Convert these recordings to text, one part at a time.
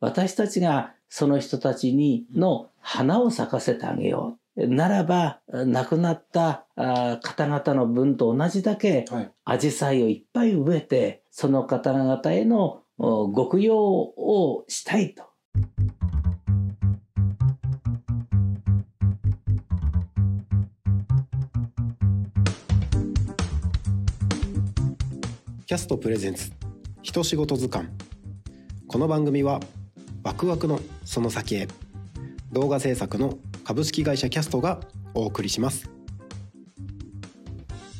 私たちがその人たちにの花を咲かせてあげよう。ならば、亡くなったあ方々の分と同じだけ、はい。アジサイをいっぱい植えて、その方々へのおご供養をしたいと。キャストプレゼンツ人仕事図鑑この番組はワクワクのその先へ動画制作の株式会社キャストがお送りします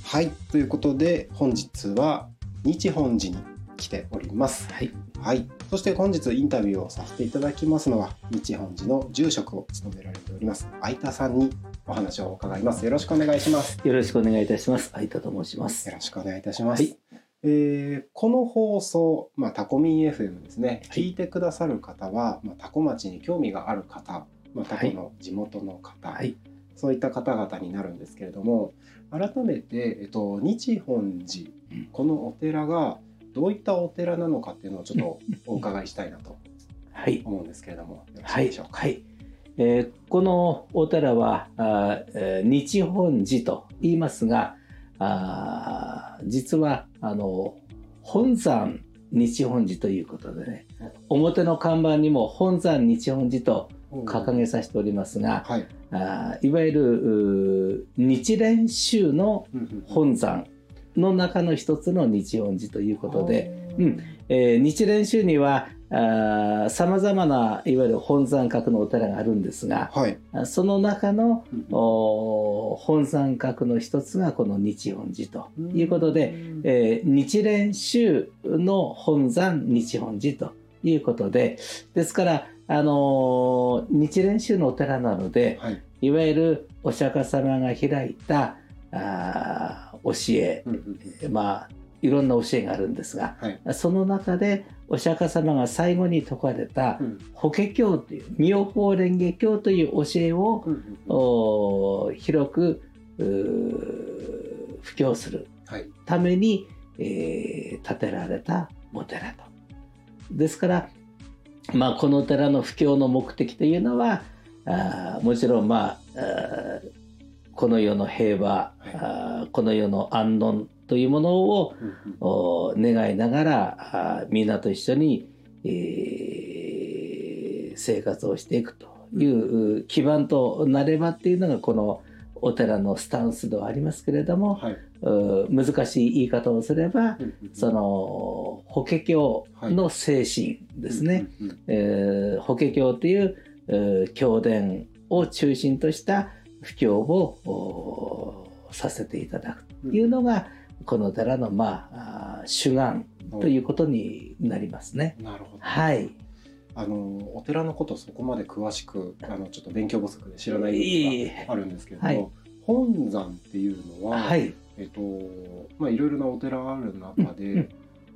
はいということで本日は日本寺に来ておりますはい。はいそして本日インタビューをさせていただきますのは日本寺の住職を務められております相田さんにお話を伺いますよろしくお願いしますよろしくお願いいたします。相田と申しますよ。ろしくお願いいたします。はいえーこの放送、まあ、タコミン FM ですね、はい聞いてくださる方は、まあ、タコ町に興味がある方、まあ、タコの地元の方、はい。そういった方々になるんですけれども改めて、えっと、日本寺うんこのお寺がどういったお寺なのかっていうのをちょっと お伺いしたいなとはい。思うんですけれどもよろしいはいでしょう。か？はい。えーこのお寺は、あーえー日本寺と言いますが、あー実は、あの、本山日本寺ということでね、表の看板にも本山日本寺と掲げさせておりますが、はい。あーいわゆる日蓮宗の本山の中の一つの日本寺ということで、うん。えー日蓮宗にはさまざまないわゆる本山閣のお寺があるんですがはい。あその中のうんお本山閣の一つがこの日本寺ということで、えー日蓮宗の本山日本寺ということでですから、あのー日蓮宗のお寺なのではい。いわゆるお釈迦様が開いたあー教えうんまあいろんな教えがあるんですがはい。その中でお釈迦様が最後に説かれたうん法華経という妙法蓮華経という教えをうん広く布教するはい。ために、えー建てられたお寺と。ですから、まあ、このお寺の布教の目的というのはあーもちろん、まあ、この世の平和、あーこの世の安穏というものを願いながらみんなと一緒に、えー生活をしていくという基盤となればっていうのがこのお寺のスタンスではありますけれども、はい。う難しい言い方をすればその法華経の精神ですね、。えー法華経というえー経典を中心とした布教をおさせていただくというのが、この寺のまあ主眼うんということになりますね。なるほど。はい。あのお寺のことそこまで詳しくあのちょっと勉強不足で知らないいい部分があるんですけれども、はい本山っていうのは、はい。えっとまあいろいろなお寺ある中で、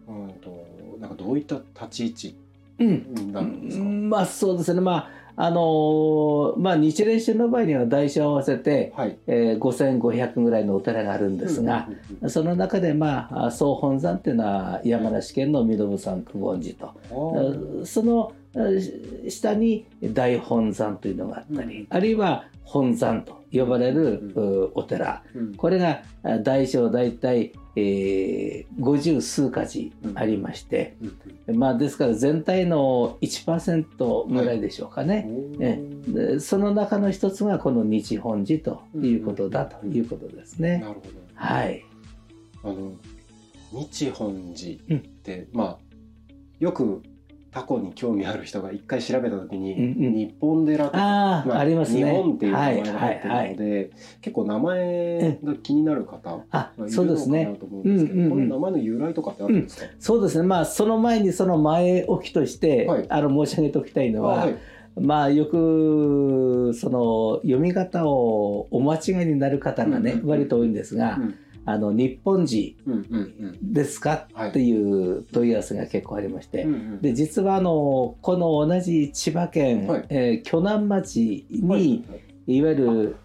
うんうんとなんかどういった立ち位うん。置になるんですか？まあそうですね。まああのーまあ日蓮宗の場合には大小合わせて、はい。えー、5500ぐらいのお寺があるんですが、その中でまああ総本山っていうのは山梨県の身延山久保寺と、そのえ下に大本山というのがあったり、うん。あるいは本山と呼ばれる、ううお寺。うん。これがあ大小大体、えー、50数か寺ありまして、うん。まあですから全体の1%ぐらいでしょうかね。うん。えでその中の一つがこの日本寺ということだということですね。なるほど。はい。あの日本寺って、まあよくタコに興味ある人が一回調べた時に、うんうん日本寺とかああ、まありますね。日本っていう名前がはい入ってるはいはい。ので、結構名前が気になる方あがいるそうですねのかな。と思うんですけど、うんうんうんこの名前の由来とかってあるんですか、そうですね。まあその前にその前置きとして、はいあの申し上げておきたいのは、あはいまあよくその読み方をお間違いになる方がね、うんうんうん割と多いんですが、うんあの日本人ですか？はい。っていう問い合わせが結構ありまして、で実はあのこの同じ千葉県、はい。えー鋸南町に、はいい、わゆる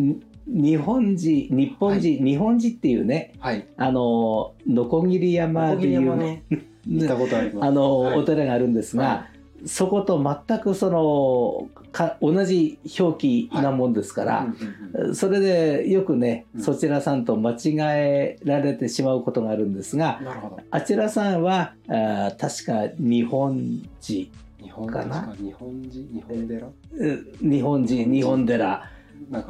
ん日本人日本人、日本人っていうねはい。あのノコギリ山っていう、ね。あの、はい。お寺があるんですが、はそこと全くそのか同じ表記なもんですから、それでよくね、うん。そちらさんと間違えられてしまうことがあるんですがあちらさんはあー確か日本人日本かな？日本人？日本寺？う日本人日本寺。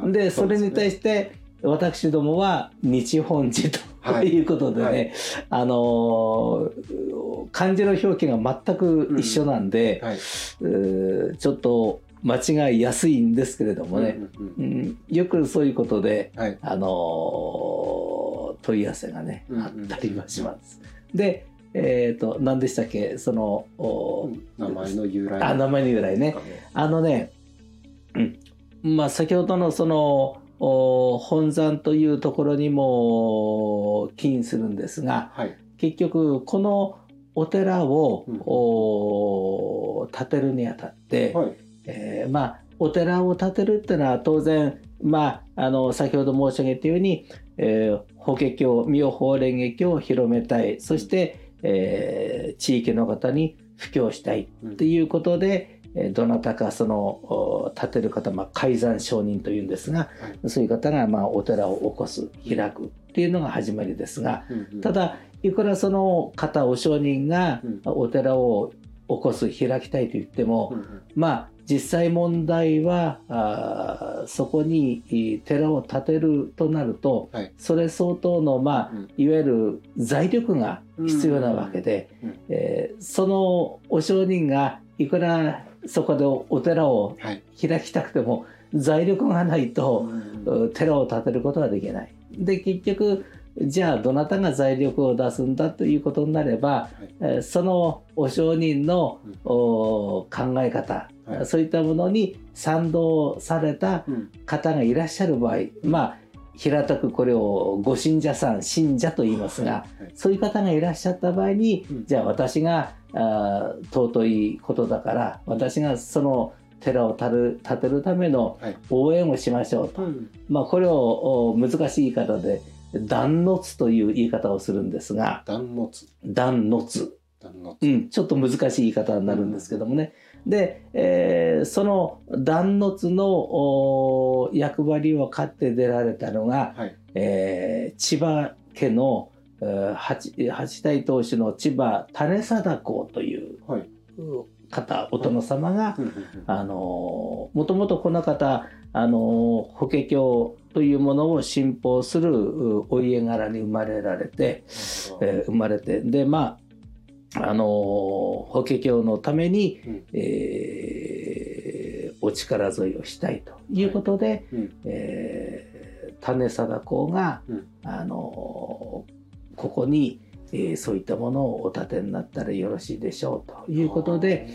でそれに対しして私どもは日本人と、はい。い、うことでね、はい。あのー漢字の表記が全く一緒なんで、はい。うーちょっと間違いやすいんですけれどもね、うんうんうん。よくそういうことで、はい。あのー問い合わせがね、うんうんあったりはします。で、えっ、と何でしたっけ？その、お名前の由来。あ名前の由来ね。あのね、うん、まあ先ほどのそのお本山というところにも起因するんですがはい。結局このお寺を、建てるにあたって、はい。えーまあお寺を建てるっていうのは当然まああの先ほど申し上げたように、えー法華経妙法蓮華経を広めたい。そして、えー地域の方に布教したいっていうことで、えーどなたかそのお建てる方、まあ、開山上人というんですが、そういう方がまあお寺を起こす開くっていうのが始まりですがただいくらその方お上人がうん。お寺を起こす開きたいと言っても、まあ実際問題はあーそこにえー寺を建てるとなると、はい。それ相当の、まあ、うん。いわゆる財力が必要なわけで、えーそのお上人がいくらそこでお寺をはい。開きたくても財力がないと、寺を建てることができない。で結局じゃあどなたが財力を出すんだということになれば、えーそのお上人の、うん。お考え方、はい。そういったものに賛同されたうん。方がいらっしゃる場合まあ平たくこれをご信者さん信者と言いますが、はいそういう方がいらっしゃった場合に、うん。じゃあ私があー尊いことだから私がその寺を建る建てるためのはい。応援をしましょうと、うん。まあ、これをお難しい言い方で断末という言い方をするんですが。断末断末、断末うん、ちょっと難しい言い方になるんですけどもね、で、えーその断末のお役割を買って出られたのが、はい。えー千葉家のえー八八代当主の千葉種貞公というはい。お殿様が、うんうんあのもともとこの方あの法華経というものを信奉するうお家柄に生まれられて、うんえー生まれてでまああの法華経のために、うん。えーお力添えをしたいということで、うん。えー種貞公が、うん。あのここに、えーそういったものをお立てになったらよろしいでしょうということで、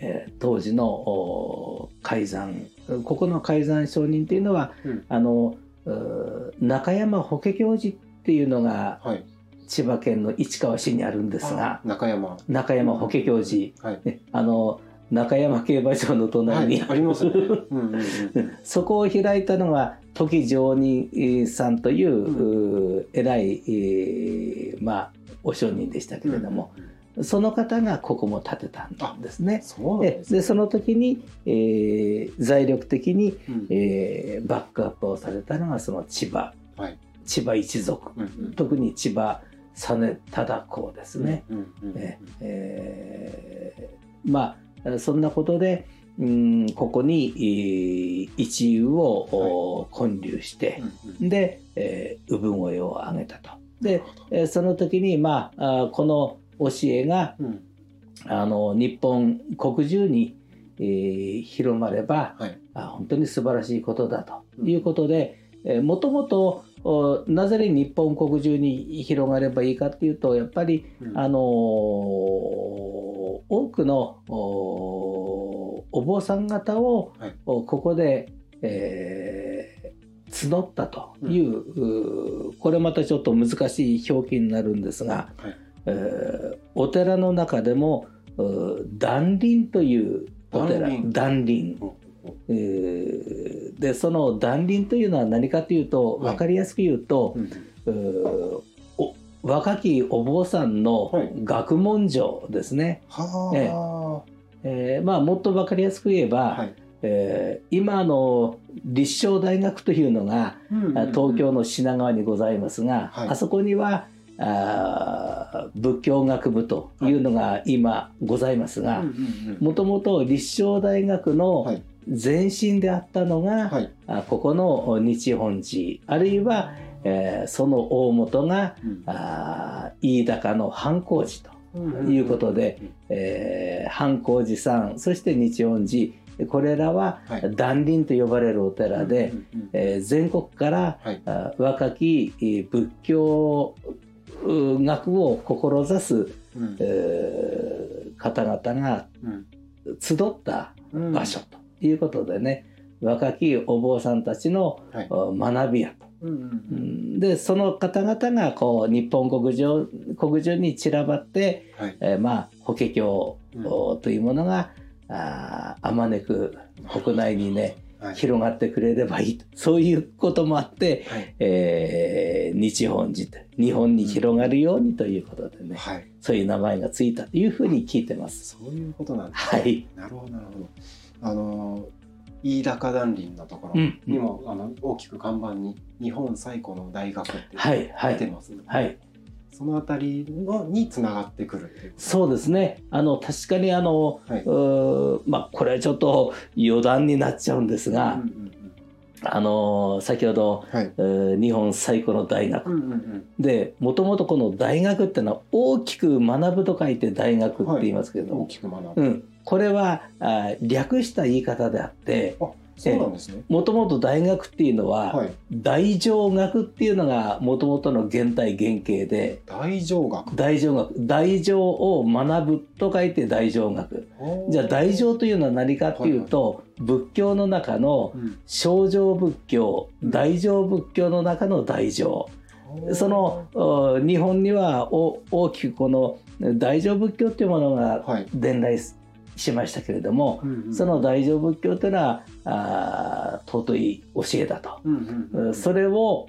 えー当時のお開山ここの開山上人っていうのはうん。あの中山法華経寺っていうのがはい。千葉県の市川市にあるんですが中山。中山法華経寺、はい。ねあの中山競馬場の隣に、はいありますね。うんうんうん。そこを開いたのが時常人さんという,、う偉い、えーまあお商人でしたけれども、うんその方がここも建てたんですね。そでね。でその時に、えー財力的に、うんえーバックアップをされたのがその千葉、はい千葉一族うんうん特に千葉実忠公ですね。まあそんなことで、うん、ここにえー一遊を、お建立して、うんで、えー産声を上げたと。で、えーその時に、まあ、この教えがうん。あの日本国中に、えー広まれば、はい。あ本当に素晴らしいことだということで、えーもともとおなぜ日本国中に広がればいいかっていうとやっぱりうん。あのー多くのおお坊さん方を、ここで、えー募ったという,、これまたちょっと難しい表記になるんですが、はい。えーお寺の中でもうー断輪というお寺。断輪断輪おおえーでその断輪というのは何かというとはい。分かりやすく言うと、うん若きお坊さんのはい。学問上ですね、はえーまあ、もっと分かりやすく言えあ、ば、はい。えー今あの立正大学というのが、あ東京の品川にございますが、はい。あそこにはあー仏教学部というのが今ございますがもともと立正大学はのい前身であったのが、はい。あここの日本寺あるいは、えーその大元があー飯高の藩光寺ということで、えー藩光寺さんそして日本寺これらははい。断輪と呼ばれるお寺で、えー全国からはい。あ若きえー仏教う学を志す、えー方々が集った場所ということでね、若きお坊さんたちの学び屋と。うんでその方々がこう日本国上国中に散らばって、はい。えーまあ法華経というものがあーあまねく国内にねはい。広がってくれればいいと。そういうこともあって、はい。えー日本寺と日本に広がるようにということでね、はい。そういう名前がついたというふうに聞いてます。そういうことなんですはい、なるほどなるほどあの飯高断林のところうんにも、あの大きく看板に日本最古の大学ってはいはい。出てますね、はい。そのあたりのにつながってくるってそうですね。あの確かにあの、はい。まあこれはちょっと余談になっちゃうんですが、うんうんあの先ほど、うんはい。えー日本最古の大学、うんうんうん。でもともとこの大学ってのは大きく学ぶと書いて大学って言いますけれども、大きく学ぶ、うん、これはあ略した言い方であってあそうなんですね。もともと大学っていうのは、はい。大乗学っていうのがもともとの現代原型で大乗学。大乗学。大乗を学ぶと書いて大乗学。じゃあ大乗というのは何かっていうと、仏教の中のうん。小乗仏教うん。大乗仏教の中の大乗。そのお日本にはお大きくこの大乗仏教っていうものがはい、伝来しましたけれども、うんうん。その大乗仏教というのはあー尊い教えだと、うんうんうんそれを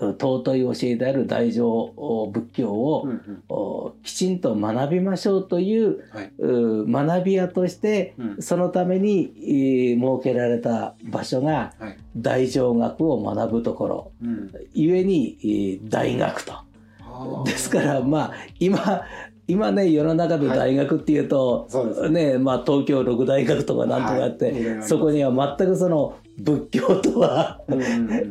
う尊い教えである大乗お仏教を、うんうん。おきちんと学びましょうというはい。う学び屋としてうん。そのためにえー設けられた場所がはい。大乗学を学ぶところ。うん。ゆえにえー大学と。ですからまあ今今ね世の中で大学っていうと、そうですね。まあ、東京六大学とかなんとかあって、はい。そこには全くその仏教とは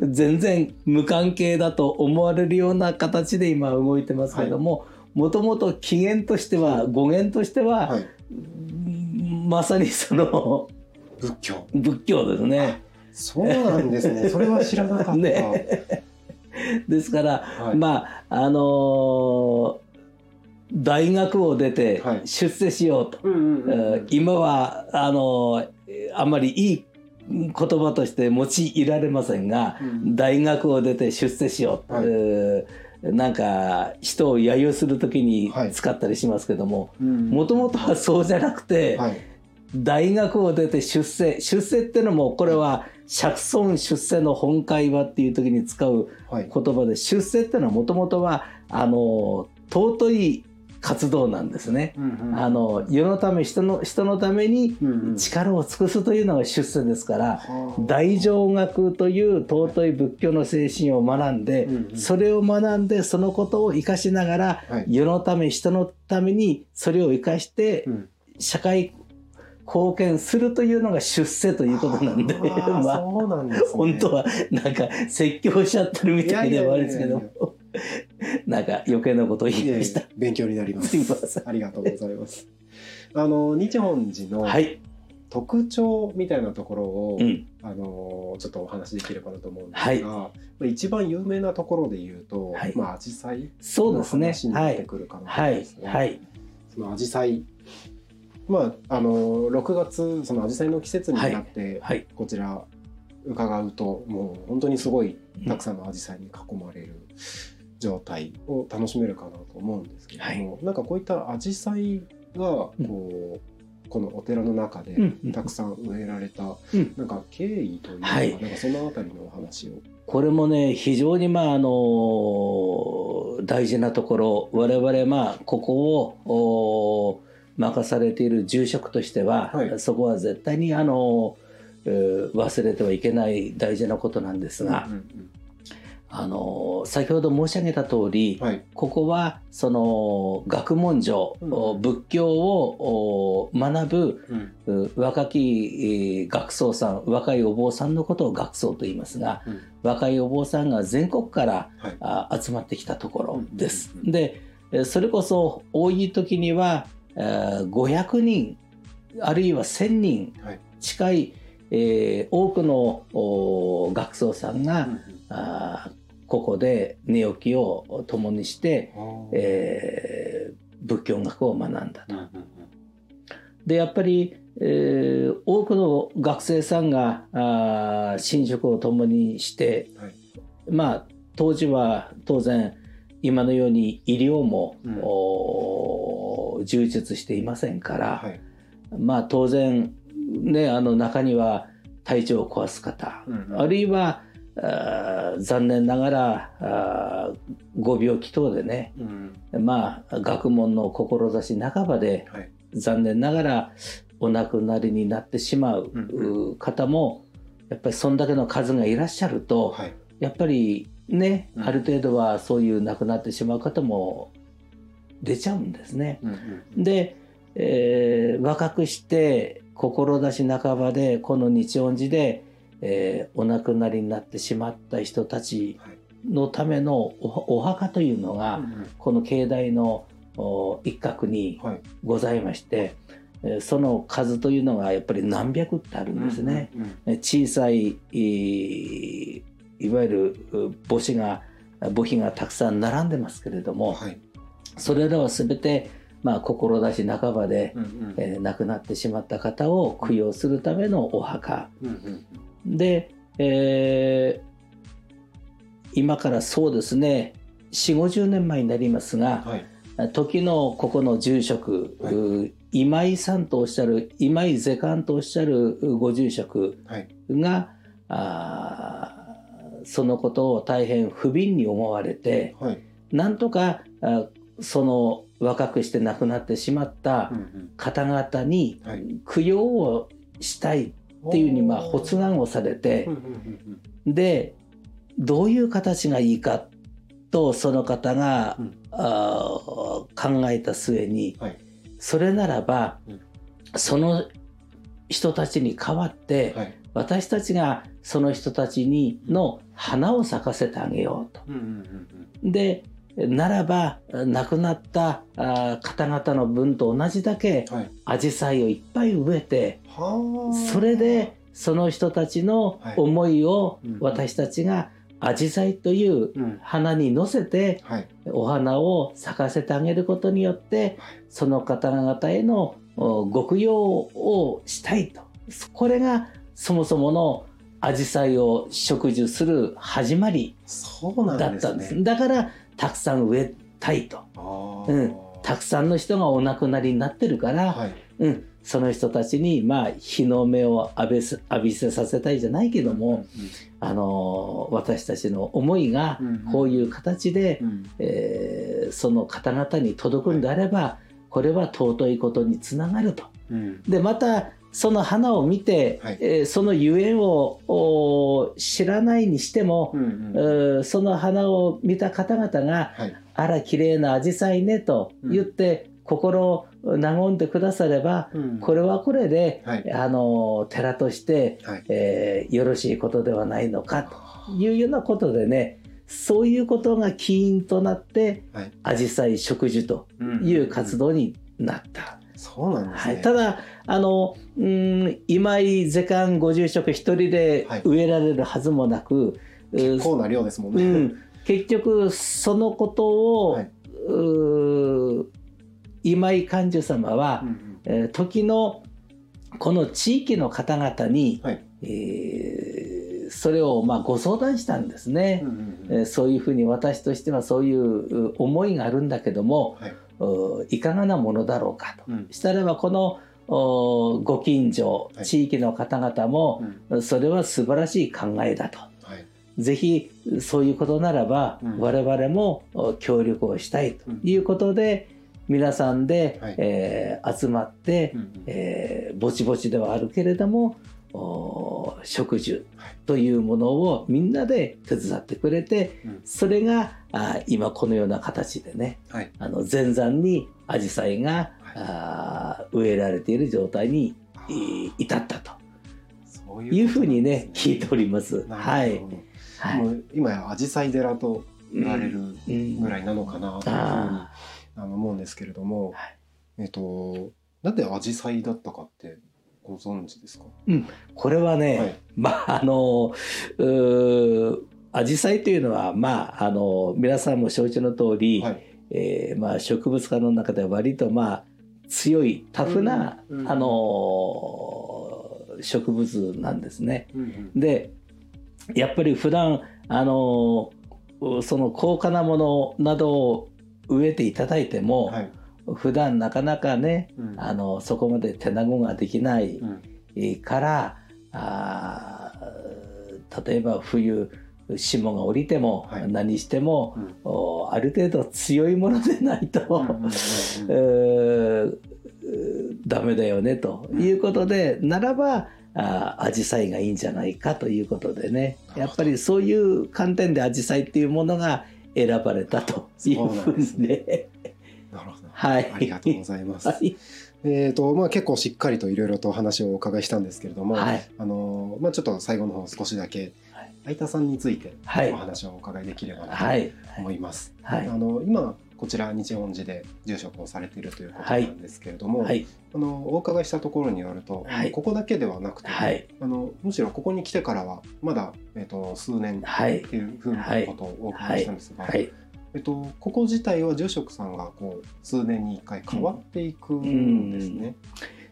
全然無関係だと思われるような形で今動いてますけどももともと起源としては語源としては、はい。まさにその仏教。仏教ですね。そうなんですね。それは知らなかった、ね。ですから、はい。まああのー大学を出てはい。出世しようと、うんうんうんえー今はあのーあんまりいい言葉として用いられませんが、うん。大学を出て出世しよう、はい。えーなんか人を揶揄する時にはい。使ったりしますけどもうん。もともとはそうじゃなくて、はい。大学を出て出世出世ってのもこれは釈尊出世の本会話っていう時に使うはい。言葉で出世ってのはもともとはあの尊い活動なんですね。うんうん。あの世のため人の人のためにうんうん。力を尽くすというのが出世ですからはあ。大乗学という尊い仏教の精神を学んで、うんうん。それを学んでそのことを生かしながら、はい。世のため人のためにそれを生かして、うん。社会貢献するというのが出世ということなんであーまあそうなんですね。本当はなんか説教しちゃってるみたいではあるんですけど なんか余計なことを言いました。勉強になります。すありがとうございます。あの日本寺のはい、特徴みたいなところを、うん、あのちょっとお話しできればなと思うんですが、はい。まあ一番有名なところで言うと、はい。まあ紫陽花のそうですね。話になってはいくるかなとはい思うんですね。はい。その紫陽花まああの6月その紫陽花の季節になって、はい。こちら伺うともう本当にすごいたくさんの紫陽花に囲まれる状態を楽しめるかなと思うんですけども、なんかこういった紫陽花がこう、このお寺の中でうんうん。たくさん植えられた、うん。なんか経緯というか、はい。なんかそのあたりのお話を。これもね非常にまああの大事なところ我々まあここをお任されている住職としては、はい。そこは絶対にあの、えー忘れてはいけない大事なことなんですが、うんうんあの先ほど申し上げた通り、うんはい。ここはその学問上、うん。お仏教をお学ぶうん。う若きえー学僧さん若いお坊さんのことを学僧と言いますがうん。若いお坊さんが全国からはい。あ集まってきたところです。でえーそれこそ多い時にはえー500人あるいは1000人はい。近い、えー多くのお学僧さんが、うん。あーここで寝起きを共にして、うんえー仏教学を学んだと。でやっぱり、えー多くの学生さんがあー寝食を共にして、はい。まあ当時は当然今のように医療も、うん。充実していませんから、はい。まあ当然ねあの中には体調を壊す方、うんうん。あるいは残念ながらご病気等でねうん。まあ学問の志半ばではい。残念ながらお亡くなりになってしまううん。う方もやっぱりそんだけの数がいらっしゃるとはい。やっぱりねうん。ある程度はそういう亡くなってしまう方も出ちゃうんですね。で、えー若くして志半ばでこの日恩寺で、えーお亡くなりになってしまった人たちはい。のためのおお墓というのが、この境内のお一角にはい。ございまして、えーその数というのがやっぱり何百ってあるんですね。小さいいいいわゆるう墓地が墓碑がたくさん並んでますけれども、はい。それらは全て、まあ、志半ばで、えー亡くなってしまった方を供養するためのお墓で、えー今からそうですね4 5 0年前になりますが、はい。時のここの住職、はい。う今井さんとおっしゃる今井ゼカンとおっしゃるご住職はい。があーそのことを大変不憫に思われてはい。なんとかあその若くして亡くなってしまった方々にはい。供養をしたいっていうにまあ発願をされてでどういう形がいいかとその方が、うん。考えた末に、はい。それならば、うん。その人たちに代わって、はい。私たちがその人たちにの花を咲かせてあげようと。でならば亡くなった方々の分と同じだけうんはい。紫陽花をいっぱい植えてはあ。それでその人たちのはい。思いをうん。私たちが紫陽花といううん。花に乗せてはい。お花を咲かせてあげることによってその方々へのおご供養をしたいと。これがそもそもの紫陽花を植樹する始まりそうなだんですったんです。ねだからたくさん植えたいと。うん。たくさんの人がお亡くなりになってるから、はい。うん、その人たちにまあ日の目を浴びせさせたいじゃないけども、あのー私たちの思いがうんうん。こういう形で、うん。えーその方々に届くんであれば、これは尊いことにつながると。うん。でまたその花を見て、はい。えーそのゆえんをお知らないにしてもう、んえうん。ーその花を見た方々がはい「あら綺麗な紫陽花ね」と言って、心を和んでくださればうん。これはこれで、はい。あの寺として、はい。えーよろしいことではないのかというようなことでねそういうことが起因となってはい。紫陽花植樹という活動になった。そうなんですね。はい、ただあのうん今井ゼカンご住職一人ではい。植えられるはずもなく、う結構な量ですもんね。うん、結局そのことを、はい。う今井寛寿様は、うんうん。えー時のこの地域の方々に、はい。えーそれをまあご相談したんですね。うんうんえーそういうふうに私としてはそういうう思いがあるんだけども、はい。ういかがなものだろうかと。うん。したらばこのおご近所はい。地域の方々も、それは素晴らしい考えだと。はい。ぜひそういうことならば、うん。我々もお協力をしたいということで、皆さんで、はい。えー集まって、うんうん。えーぼちぼちではあるけれどもお植樹というものをみんなで手伝ってくれて、うん。それがあ今このような形でねはい。あの前山にアジサイが、はい。あー植えられている状態にい至ったと。そういうふうにね聞いております。はい。はい。もう今や紫陽花寺と言われるうん。ぐらいなのかなというふうにああの思うんですけれども、はい。えっとなんで紫陽花だったかってご存知ですか？ーこれはね、はい。まああのうーアジサイというのはまああの皆さんも承知の通り、はい。えーまあ、植物科の中では割とまあ強いタフな、うんうんあのー植物なんですね。うんでやっぱり普段あのーその高価なものなどを植えていただいても、はい普段なかなかねうん。あのそこまで手なごができないからあー例えば冬霜が降りてもはい。何しても、うん。おある程度強いものでないと、ダメだよねということで、ならばあアジサイがいいんじゃないかということでね。やっぱりそういう観点でアジサイっていうものが選ばれたというふうにね。なるほど。はい、ありがとうございます。はい。えっとまあ結構しっかりといろいろとお話をお伺いしたんですけれども、はい。あのまあちょっと最後の方少しだけはい。相田さんについてはい。お話をお伺いできればなとはい。思います。はい。あの今こちら日本寺で住職をされているということなんですけれども、はい。あのお伺いしたところによると、はい。ここだけではなくて、はい。あのむしろここに来てからはまだ、えっと数年はい。っていうふうなことをお伺いしたんですが、はいえっと、ここ自体は住職さんがこう数年に1回変わっていくんですね。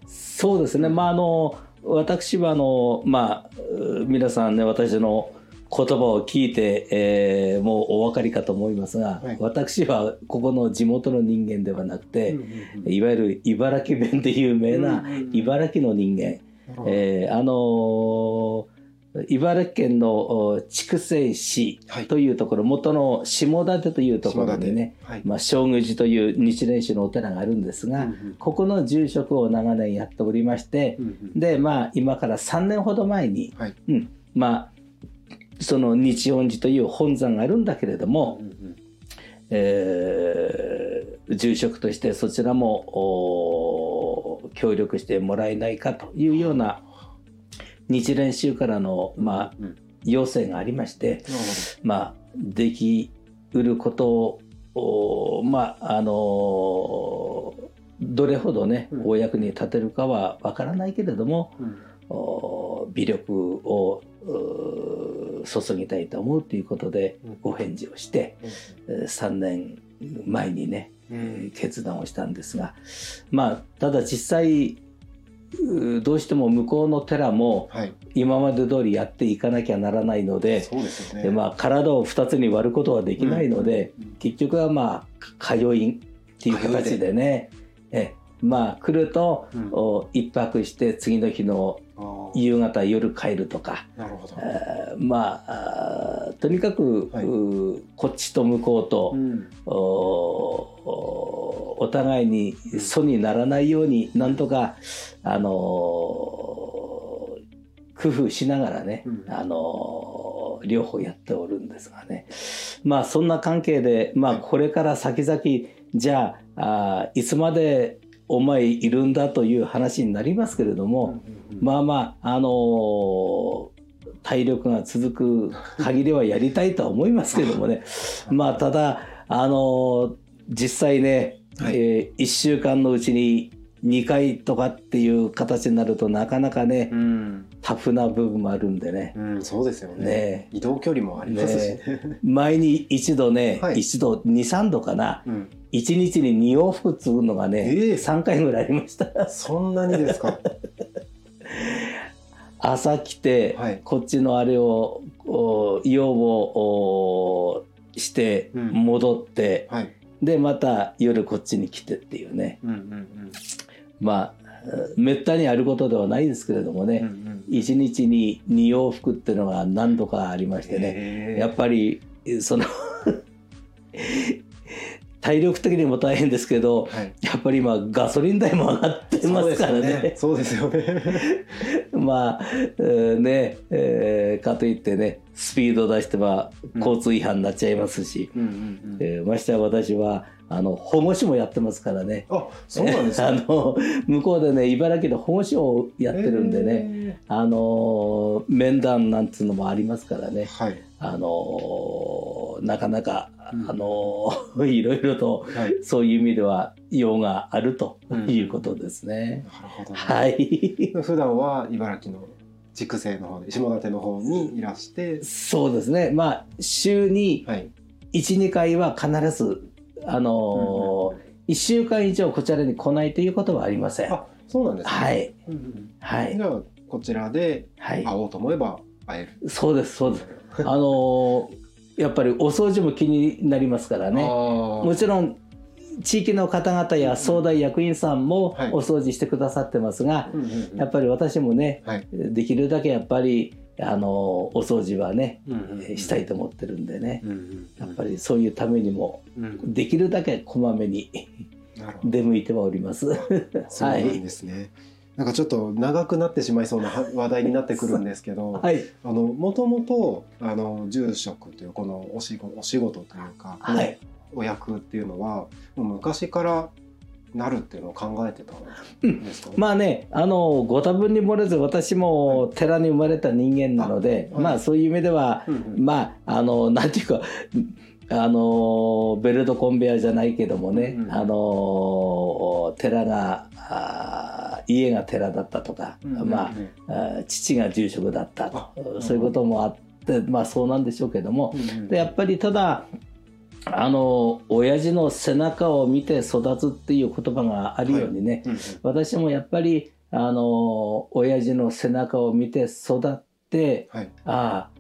そうですね、まあ、あの私はあの、まあ、う皆さんね私の言葉を聞いて、えーもうお分かりかと思いますが、はい。私はここの地元の人間ではなくて、うんうんうん。いわゆる茨城弁で有名なうんうんうん。茨城の人間、なるほど。えーあのー茨城県のお筑西市はい。というところ、元の下館というところにね、はい。まあ、正宮寺という日蓮宗のお寺があるんですが、うんうん。ここの住職を長年やっておりまして、うんうん。でまあ今から3年ほど前に、はい。うん、まあその日恩寺という本山があるんだけれども、うんうん。えー住職としてそちらもお協力してもらえないかというような日蓮宗からの、まあ、うんうん。要請がありまして、まあ、できうることをおまああのどれほどね、うん。お役に立てるかはわからないけれども、うん。お微力を注ぎたいと思うということでうん。ご返事をして、えー3年前にね、うん。えー決断をしたんですがまあただ実際どうしても向こうの寺もはい。今まで通りやっていかなきゃならないので、体を2つに割ることはできないので、うん結局はまあ通いっていう形でね。えまあ来ると、うん。お一泊して次の日の夕方夜帰るとか、なるほど。えーまあとにかく、はい。うこっちと向こうと、うん。おおお互いに疎にならないようになんとか、あの工夫しながらね、うん。あの両方やっておるんですがね。まあそんな関係で、まあ、はい。これから先々じゃあいつまでお前いるんだという話になりますけれども、うんまあまああのー体力が続く限りはやりたいとは思いますけどもね。まあただあのー実際ね、はい。え1週間のうちに2回とかっていう形になるとなかなかね、うん。タフな部分もあるんでね。うんそうですよね。ね。移動距離もありますしね。前に一度ね、はい。一度23度かな。うん。1日に2往復継ぐのがね、ええ。3回ぐらいありました。そんなにですか？朝来て、はい。こっちのあれをお用をおしてうん。戻って、はいでまた夜こっちに来てっていうね。うんうんまあめったにあることではないですけれどもね、うんうん。一日に2往復っていうのが何度かありましてね、やっぱりその体力的にも大変ですけどはいやっぱり今ガソリン代も上がってますからねそうですよね。まあ、えーね、えーかといってねスピード出しては交通違反になっちゃいますし、ましてや私はあの保護士もやってますからね。あ、そうなんです あね。の向こうでね茨城で保護士をやってるんでね、ね。あの面談なんつうのもありますからねはい。あのなかなか、うんあの いろいろとはい。そういう意味では用があるということですね。なるほど、ね。はい。普段は茨城の筑西の方で下館の方にいらして、そうですね。まあ週にはい。1、2回は必ずあのー、1週間以上こちらに来ないということはありません。あ、そうなんですね。はい。うんうんはいじ。ゃあこちらではい。会おうと思えば会える。そうです、そうです。あのーやっぱりお掃除も気になりますからね。もちろん地域の方々や総大役員さんもはいお掃除してくださってますが、やっぱり私もね、はい。できるだけやっぱりあのお掃除はね、したいと思ってるんでね、やっぱりそういうためにもうんできるだけこまめに。出向いてはおります。そうなんですね。なんかちょっと長くなってしまいそうなは 話題になってくるんですけど、はい、あのもともとあの住職というこのお仕事お仕事というか、はい、お役っていうのはもう昔からなるっていうのを考えてたんですか？まあねあのご多分に漏れず私も寺に生まれた人間なので、あはい。まあそういう意味ではうんうん。まああのなんていうかあのベルトコンベヤーじゃないけどもね、うんうん。あの寺が家が寺だったとか、うんまあ父が住職だったとあそういうこともあってまあそうなんでしょうけども、でやっぱりただあの親父の背中を見て育つっていう言葉があるようにね、うんうん。私もやっぱりあの親父の背中を見て育ってはい。ああ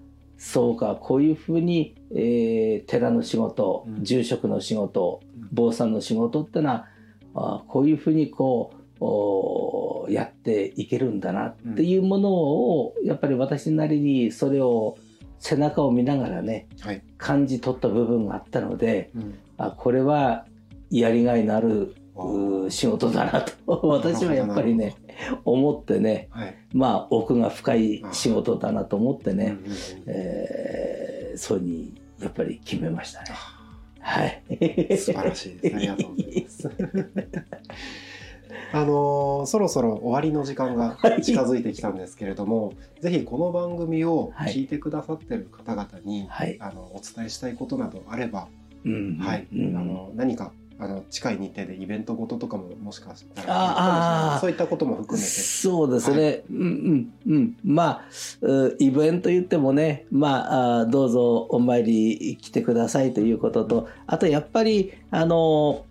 そうかこういうふうに、えー寺の仕事、うん。住職の仕事うん。坊さんの仕事ってのはああこういうふうにこうおやっていけるんだなっていうものを、やっぱり私なりにそれを背中を見ながらねはい。感じ取った部分があったのでうん。あこれはやりがいのあるう仕事だなと。私はやっぱりね 思ってねはい。まあ奥が深い仕事だなと思ってね、うんうんうんえーそうにやっぱり決めましたね。はい。素晴らしいです。ありがとうございます。あのーそろそろ終わりの時間が近づいてきたんですけれども、ぜひこの番組を聞いてくださってる方々に、はい。あのお伝えしたいことなどあれば、うんはい、うんあの何かあの近い日程でイベントごととかももしかしたらああそういったことも含めて、そうですね、うんうんうん。まあうイベント言ってもねまああどうぞお参り来てくださいということとあとやっぱりあの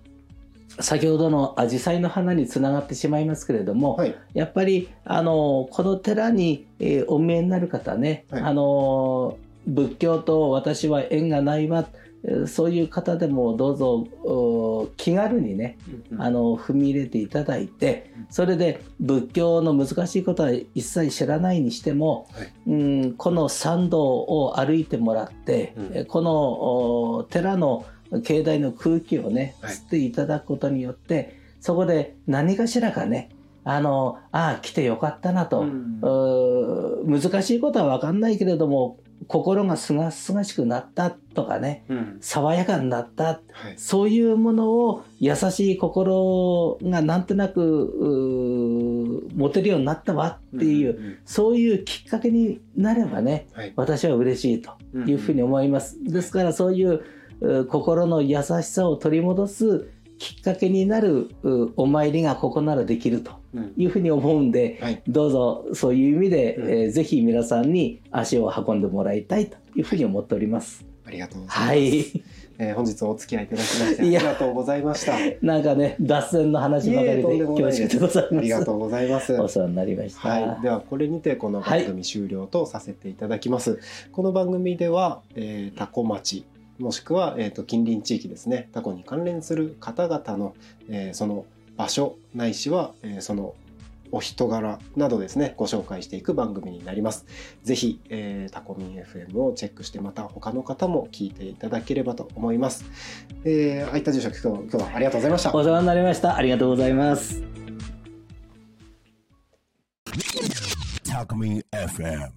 先ほどの紫陽花の花につながってしまいますけれども、はい、やっぱりあのこの寺に、えーお見えになる方ね、はい。あの仏教と私は縁がないわえーそういう方でもどうぞお気軽にねあの踏み入れていただいてそれで仏教の難しいことは一切知らないにしても、はい。うんこの参道を歩いてもらって、うん。えこのお寺の境内の空気をねはい。吸っていただくことによってそこで何かしらかねあのああ来てよかったなと、うん。難しいことは分かんないけれども心がすがすがしくなったとかね。うん。爽やかになった。はい。そういうものを優しい心がなんとなく持てるようになったわっていう、んそういうきっかけになればねはい。私は嬉しいというふうに思います。ですからそういうう心の優しさを取り戻すきっかけになるうお参りがここならできると。うんいうふうに思うんで、はいどうぞそういう意味で、うんえーぜひ皆さんに足を運んでもらいたいというふうに思っております。ありがとうございます。はい。えー本日お付き合いいただきましてありがとうございました。なんかね、脱線の話ばかりで恐縮でございます。ありがとうございます。お世話になりました。はい、ではこれにてこの番組終了とさせていただきます。この番組では、えー、タコ町もしくは、えー、と近隣地域ですねタコに関連する方々の、えーその場所ないしは、えーそのお人柄などですねご紹介していく番組になります。ぜひ、えータコミン FM をチェックしてまた他の方も聞いていただければと思います。えー、あいた住職今日今日はありがとうございましたお。世話になりました。ありがとうございます。Talk Me FM.